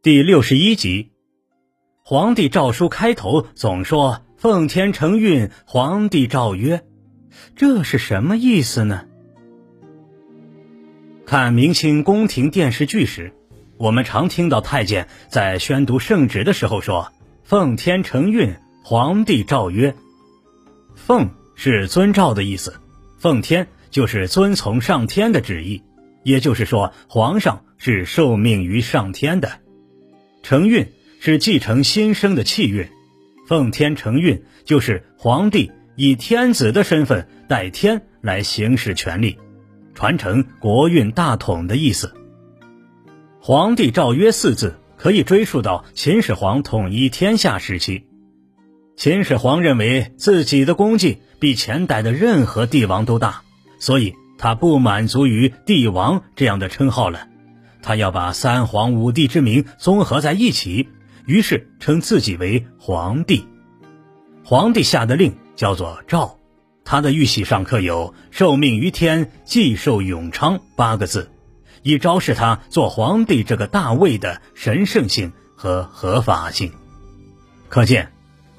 第六十一集，皇帝诏书开头总说“奉天承运，皇帝诏曰”，这是什么意思呢？看明清宫廷电视剧时，我们常听到太监在宣读圣旨的时候说“奉天承运，皇帝诏曰”。奉是遵照的意思，奉天就是遵从上天的旨意，也就是说，皇上是受命于上天的。承运是继承新生的气运，奉天承运就是皇帝以天子的身份代天来行使权力，传承国运大统的意思。皇帝诏曰四字可以追溯到秦始皇统一天下时期。秦始皇认为自己的功绩比前代的任何帝王都大，所以他不满足于帝王这样的称号了。他要把三皇五帝之名综合在一起，于是称自己为皇帝。皇帝下的令叫做诏，他的玉玺上刻有“受命于天，既寿永昌”八个字，以昭示他做皇帝这个大位的神圣性和合法性。可见，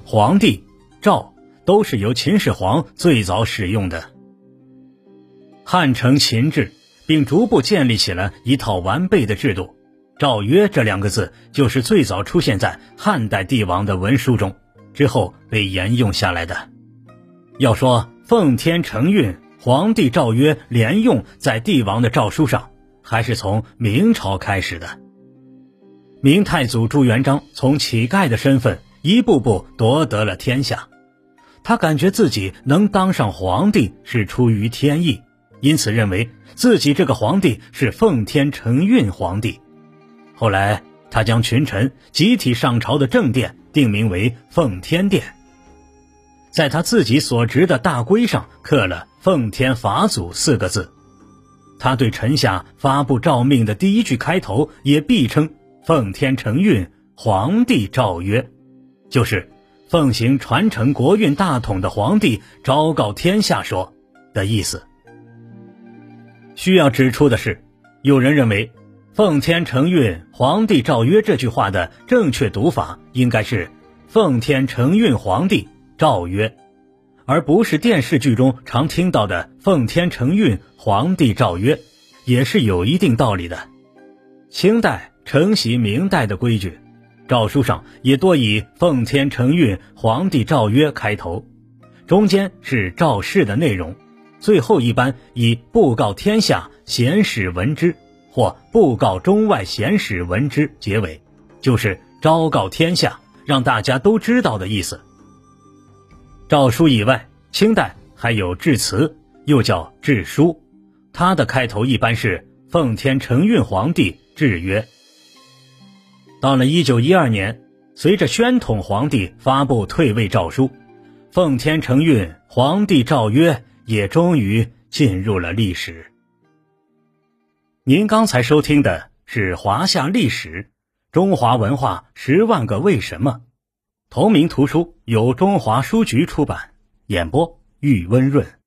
皇帝诏都是由秦始皇最早使用的。汉承秦制。并逐步建立起了一套完备的制度，“诏曰”这两个字就是最早出现在汉代帝王的文书中，之后被沿用下来的。要说奉天承运，皇帝诏曰连用在帝王的诏书上，还是从明朝开始的。明太祖朱元璋从乞丐的身份一步步夺得了天下，他感觉自己能当上皇帝是出于天意。因此，认为自己这个皇帝是奉天承运皇帝。后来，他将群臣集体上朝的正殿定名为奉天殿，在他自己所执的大圭上刻了“奉天法祖”四个字。他对臣下发布诏命的第一句开头也必称“奉天承运，皇帝诏曰”，就是奉行传承国运大统的皇帝昭告天下说的意思。需要指出的是，有人认为“奉天承运，皇帝诏曰”这句话的正确读法应该是“奉天承运，皇帝诏曰”，而不是电视剧中常听到的“奉天承运，皇帝诏曰”，也是有一定道理的。清代承袭明代的规矩，诏书上也多以“奉天承运，皇帝诏曰”开头，中间是诏示的内容。最后一般以“布告天下贤使闻之”或“布告中外贤使闻之”结尾，就是昭告天下，让大家都知道的意思。诏书以外，清代还有致辞，又叫致书，它的开头一般是“奉天承运皇帝致曰”。到了一九一二年，随着宣统皇帝发布退位诏书，“奉天承运皇帝诏曰”。也终于进入了历史。您刚才收听的是《华夏历史：中华文化十万个为什么》，同名图书由中华书局出版，演播玉温润。